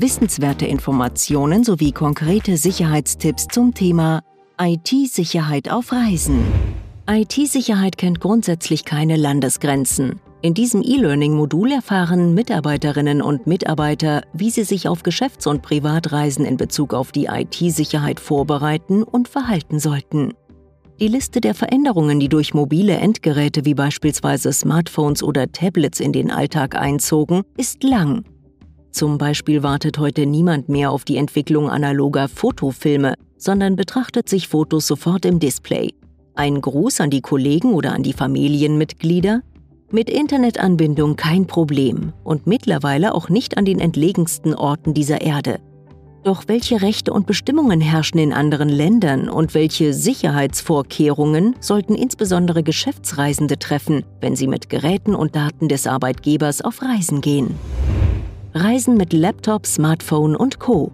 Wissenswerte Informationen sowie konkrete Sicherheitstipps zum Thema IT-Sicherheit auf Reisen. IT-Sicherheit kennt grundsätzlich keine Landesgrenzen. In diesem E-Learning-Modul erfahren Mitarbeiterinnen und Mitarbeiter, wie sie sich auf Geschäfts- und Privatreisen in Bezug auf die IT-Sicherheit vorbereiten und verhalten sollten. Die Liste der Veränderungen, die durch mobile Endgeräte wie beispielsweise Smartphones oder Tablets in den Alltag einzogen, ist lang. Zum Beispiel wartet heute niemand mehr auf die Entwicklung analoger Fotofilme, sondern betrachtet sich Fotos sofort im Display. Ein Gruß an die Kollegen oder an die Familienmitglieder, mit Internetanbindung kein Problem und mittlerweile auch nicht an den entlegensten Orten dieser Erde. Doch welche Rechte und Bestimmungen herrschen in anderen Ländern und welche Sicherheitsvorkehrungen sollten insbesondere Geschäftsreisende treffen, wenn sie mit Geräten und Daten des Arbeitgebers auf Reisen gehen? Reisen mit Laptop, Smartphone und Co.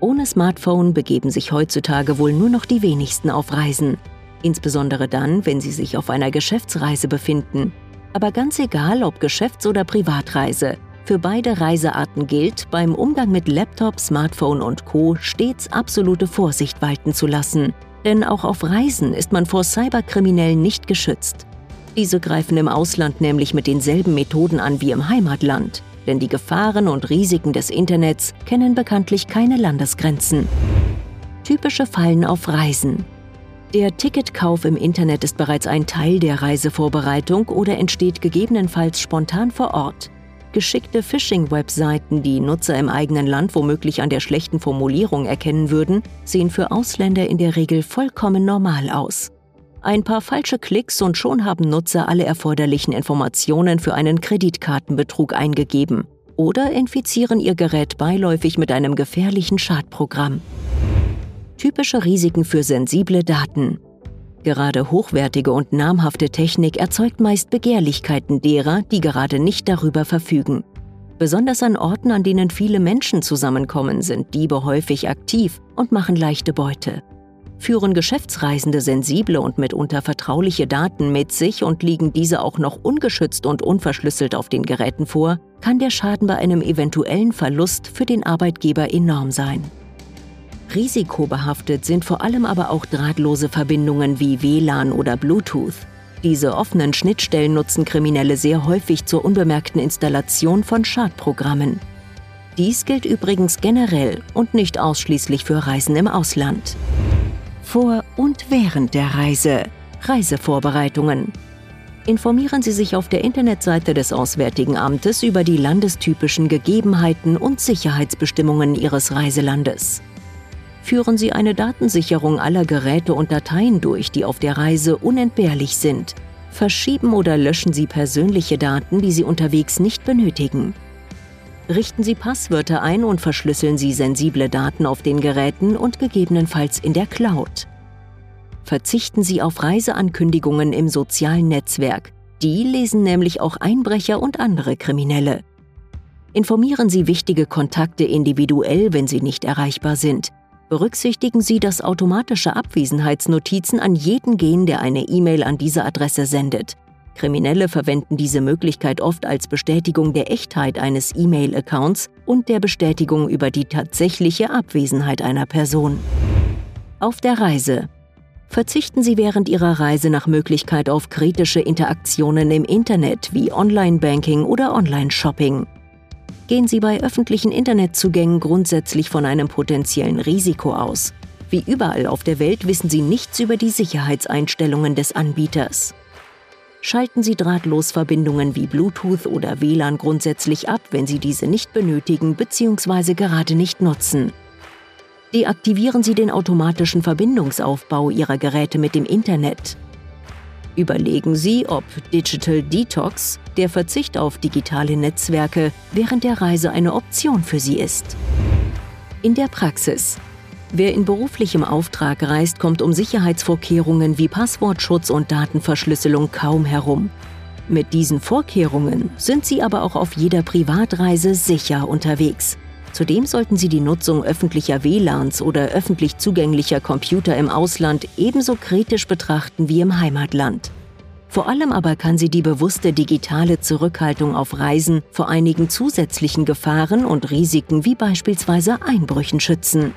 Ohne Smartphone begeben sich heutzutage wohl nur noch die wenigsten auf Reisen. Insbesondere dann, wenn sie sich auf einer Geschäftsreise befinden aber ganz egal, ob Geschäfts- oder Privatreise, für beide Reisearten gilt, beim Umgang mit Laptop, Smartphone und Co. stets absolute Vorsicht walten zu lassen. Denn auch auf Reisen ist man vor Cyberkriminellen nicht geschützt. Diese greifen im Ausland nämlich mit denselben Methoden an wie im Heimatland. Denn die Gefahren und Risiken des Internets kennen bekanntlich keine Landesgrenzen. Typische Fallen auf Reisen. Der Ticketkauf im Internet ist bereits ein Teil der Reisevorbereitung oder entsteht gegebenenfalls spontan vor Ort. Geschickte Phishing-Webseiten, die Nutzer im eigenen Land womöglich an der schlechten Formulierung erkennen würden, sehen für Ausländer in der Regel vollkommen normal aus. Ein paar falsche Klicks und schon haben Nutzer alle erforderlichen Informationen für einen Kreditkartenbetrug eingegeben oder infizieren ihr Gerät beiläufig mit einem gefährlichen Schadprogramm. Typische Risiken für sensible Daten. Gerade hochwertige und namhafte Technik erzeugt meist Begehrlichkeiten derer, die gerade nicht darüber verfügen. Besonders an Orten, an denen viele Menschen zusammenkommen, sind Diebe häufig aktiv und machen leichte Beute. Führen Geschäftsreisende sensible und mitunter vertrauliche Daten mit sich und liegen diese auch noch ungeschützt und unverschlüsselt auf den Geräten vor, kann der Schaden bei einem eventuellen Verlust für den Arbeitgeber enorm sein. Risikobehaftet sind vor allem aber auch drahtlose Verbindungen wie WLAN oder Bluetooth. Diese offenen Schnittstellen nutzen Kriminelle sehr häufig zur unbemerkten Installation von Schadprogrammen. Dies gilt übrigens generell und nicht ausschließlich für Reisen im Ausland. Vor und während der Reise. Reisevorbereitungen. Informieren Sie sich auf der Internetseite des Auswärtigen Amtes über die landestypischen Gegebenheiten und Sicherheitsbestimmungen Ihres Reiselandes führen Sie eine Datensicherung aller Geräte und Dateien durch, die auf der Reise unentbehrlich sind. Verschieben oder löschen Sie persönliche Daten, die Sie unterwegs nicht benötigen. Richten Sie Passwörter ein und verschlüsseln Sie sensible Daten auf den Geräten und gegebenenfalls in der Cloud. Verzichten Sie auf Reiseankündigungen im sozialen Netzwerk. Die lesen nämlich auch Einbrecher und andere Kriminelle. Informieren Sie wichtige Kontakte individuell, wenn sie nicht erreichbar sind berücksichtigen Sie, dass automatische Abwesenheitsnotizen an jeden gehen, der eine E-Mail an diese Adresse sendet. Kriminelle verwenden diese Möglichkeit oft als Bestätigung der Echtheit eines E-Mail-Accounts und der Bestätigung über die tatsächliche Abwesenheit einer Person. Auf der Reise. Verzichten Sie während Ihrer Reise nach Möglichkeit auf kritische Interaktionen im Internet wie Online-Banking oder Online-Shopping gehen sie bei öffentlichen Internetzugängen grundsätzlich von einem potenziellen Risiko aus. Wie überall auf der Welt wissen sie nichts über die Sicherheitseinstellungen des Anbieters. Schalten Sie Drahtlosverbindungen wie Bluetooth oder WLAN grundsätzlich ab, wenn Sie diese nicht benötigen bzw. gerade nicht nutzen. Deaktivieren Sie den automatischen Verbindungsaufbau Ihrer Geräte mit dem Internet. Überlegen Sie, ob Digital Detox, der Verzicht auf digitale Netzwerke, während der Reise eine Option für Sie ist. in der Praxis. Wer in beruflichem Auftrag reist, kommt um Sicherheitsvorkehrungen wie Passwortschutz und Datenverschlüsselung kaum herum. Mit diesen Vorkehrungen sind Sie aber auch auf jeder Privatreise sicher unterwegs. Zudem sollten Sie die Nutzung öffentlicher WLANs oder öffentlich zugänglicher Computer im Ausland ebenso kritisch betrachten wie im Heimatland. Vor allem aber kann sie die bewusste digitale Zurückhaltung auf Reisen vor einigen zusätzlichen Gefahren und Risiken wie beispielsweise Einbrüchen schützen.